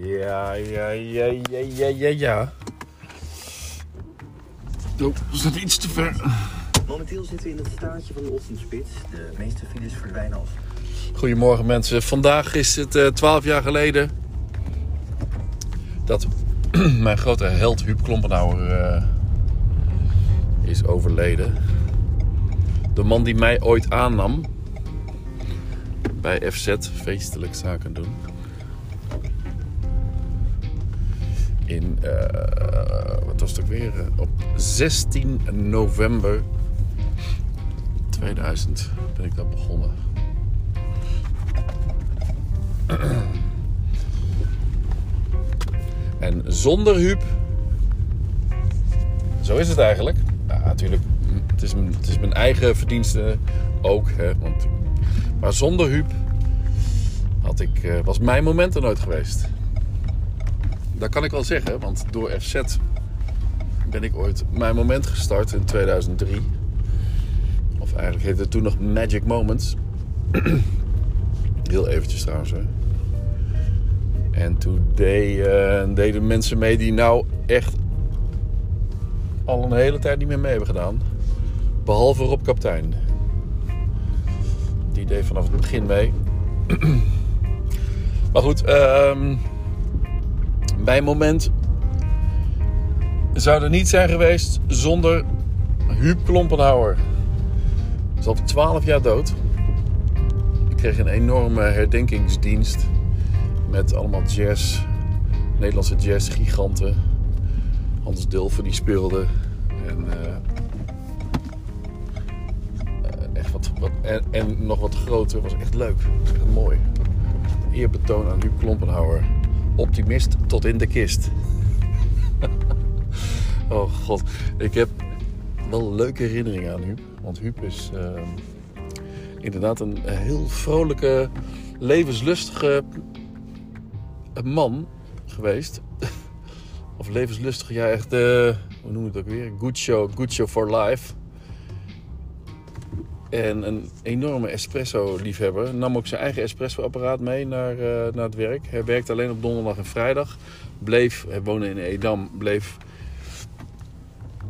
Ja, ja, ja, ja, ja, ja, ja. Oh, we zitten iets te ver. Momenteel zitten we in het staartje van de ochtendspits. De meeste files verdwijnen af. Goedemorgen mensen. Vandaag is het eh 12 jaar geleden dat mijn grote held Huub Klompenhouwer eh, is overleden. De man die mij ooit aannam bij FZ, feestelijk zaken doen. In, eh, wat was het ook weer? eh, Op 16 november 2000 ben ik dat begonnen. En zonder Huub. Zo is het eigenlijk. Ja, natuurlijk. Het is, mijn- het is mijn eigen verdienste ook. Hè, want, maar zonder Huub had ik, eh, was mijn moment er nooit geweest. Dat kan ik wel zeggen, want door FZ ben ik ooit mijn moment gestart in 2003. Of eigenlijk heette het toen nog Magic Moments. Heel eventjes trouwens. Hè. En toen eh, deden mensen mee die nou echt al een hele tijd niet meer mee hebben gedaan. Behalve Rob Kaptein. Die deed vanaf het begin mee. maar goed, ehm mijn moment zou er niet zijn geweest zonder Huub Klompenhouwer. Hij is al 12 jaar dood. Ik kreeg een enorme herdenkingsdienst met allemaal jazz, Nederlandse jazzgiganten. Hans Dulfer die speelde. En, eh, eh, echt wat, wat, en, en nog wat groter. was echt leuk. was mooi. Eerbetoon aan Huub Klompenhouwer. Optimist tot in de kist. oh god. Ik heb wel leuke herinneringen aan Huub. Want Huub is ehm, inderdaad een heel vrolijke, levenslustige man geweest. Of levenslustig, ja echt, eh, hoe noem je het ook weer? Good show, good show for life. En een enorme espresso-liefhebber. Nam ook zijn eigen espresso-apparaat mee naar, eh, naar het werk. Hij werkte alleen op donderdag en vrijdag. Bleef, hij woonde in Edam, bleef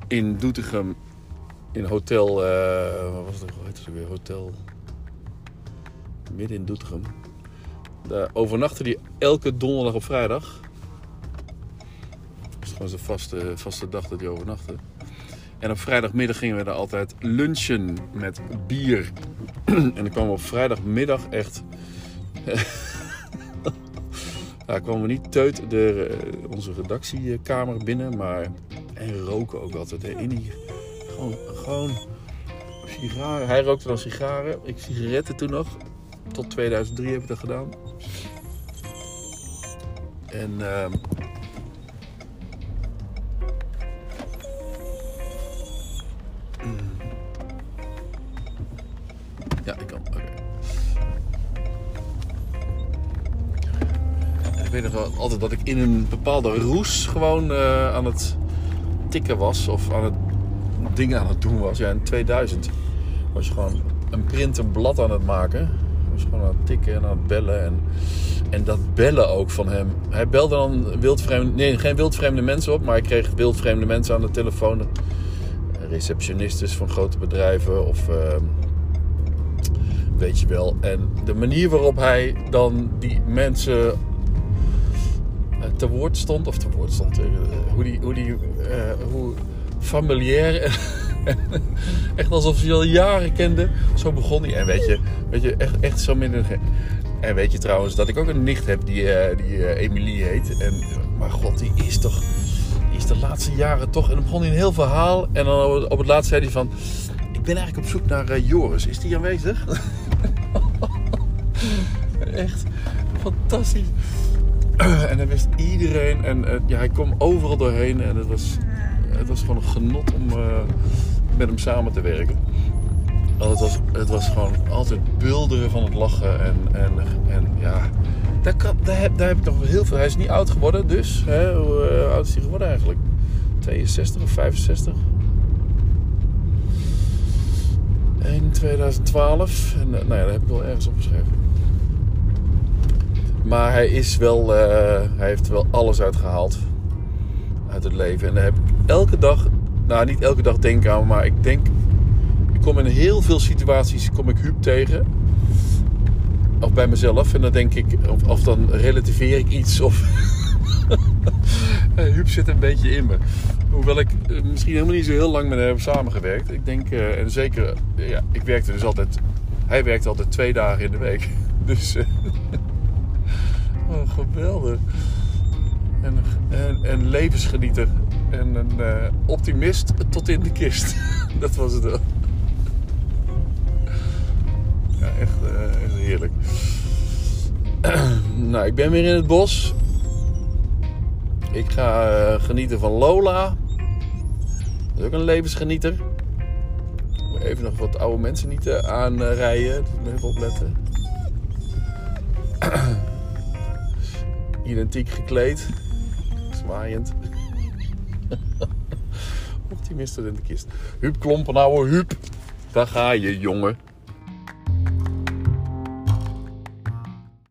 in Doetinchem in hotel, eh, wat was het, hoe heet het weer? Hotel midden in Doetinchem. Daar overnachtte hij elke donderdag op vrijdag. Dat was gewoon zijn vaste, vaste dag dat hij overnachtte. En op vrijdagmiddag gingen we daar altijd lunchen met bier. en dan kwamen we op vrijdagmiddag echt... Daar kwamen we niet teut de, eh, onze redactiekamer binnen, maar... En roken ook altijd, hè. In die... Gewoon, gewoon sigaren. Hij rookte dan sigaren. Ik sigaretten toen nog. Tot 2003 heb ik dat gedaan. En ehm, Ik weet nog altijd dat ik in een bepaalde roes gewoon eh, aan het tikken was of aan het dingen aan het doen was. Ja, in 2000 was je gewoon een print een blad aan het maken. Was gewoon aan het tikken en aan het bellen. En, en dat bellen ook van hem. Hij belde dan wildvreemde, nee, geen wildvreemde mensen op, maar hij kreeg wildvreemde mensen aan de telefoon. Receptionistes van grote bedrijven of ehm, weet je wel. En de manier waarop hij dan die mensen te woord stond, of te woord stond, eh, hoe die, hoe die, eh, hoe familiair echt alsof hij al jaren kende. Zo begon hij. En weet je, weet je echt, echt zo midden. En weet je trouwens dat ik ook een nicht heb die, eh, die eh, Emilie heet. En, maar god, die is toch, die is de laatste jaren toch. En dan begon hij een heel verhaal. En dan op het laatst zei hij van, ik ben eigenlijk op zoek naar eh, Joris. Is die aanwezig? echt fantastisch. En hij wist iedereen. En eh, ja, hij kwam overal doorheen. En het was, het was gewoon een genot om eh, met hem samen te werken. Het was, het was gewoon altijd bulderen van het lachen. En, en, en ja, daar, daar, heb, daar heb ik nog heel veel. Hij is niet oud geworden, dus. Hè, hoe eh, oud is hij geworden eigenlijk? 62 of 65? In 2012. En, nou ja, daar heb ik wel ergens op geschreven. Maar hij is wel, eh, hij heeft wel alles uitgehaald uit het leven. En daar heb ik elke dag, nou niet elke dag denken aan, maar ik denk, ik kom in heel veel situaties kom ik Huub tegen. Of bij mezelf. En dan denk ik, of, dan relativeer ik iets. Of Huub zit een beetje in me. Hoewel ik eh, misschien helemaal niet zo heel lang met hem heb samengewerkt. Ik denk, eh, en zeker, ja, ik werkte dus altijd, hij werkte altijd twee dagen in de week. Dus, oh, geweldig. En, en, en levensgenieter. En een eh, optimist tot in de kist. Dat was het wel. Ja, echt, eh, heerlijk. nou, ik ben weer in het bos. Ik ga eh, genieten van Lola. Dat is ook een levensgenieter. Even nog wat oude mensen niet aanrijden. Even opletten. Identiek gekleed. Zwaaiend. Optimist in de kist. Huub Klompen, ouwe Huub. Daar ga je, jongen.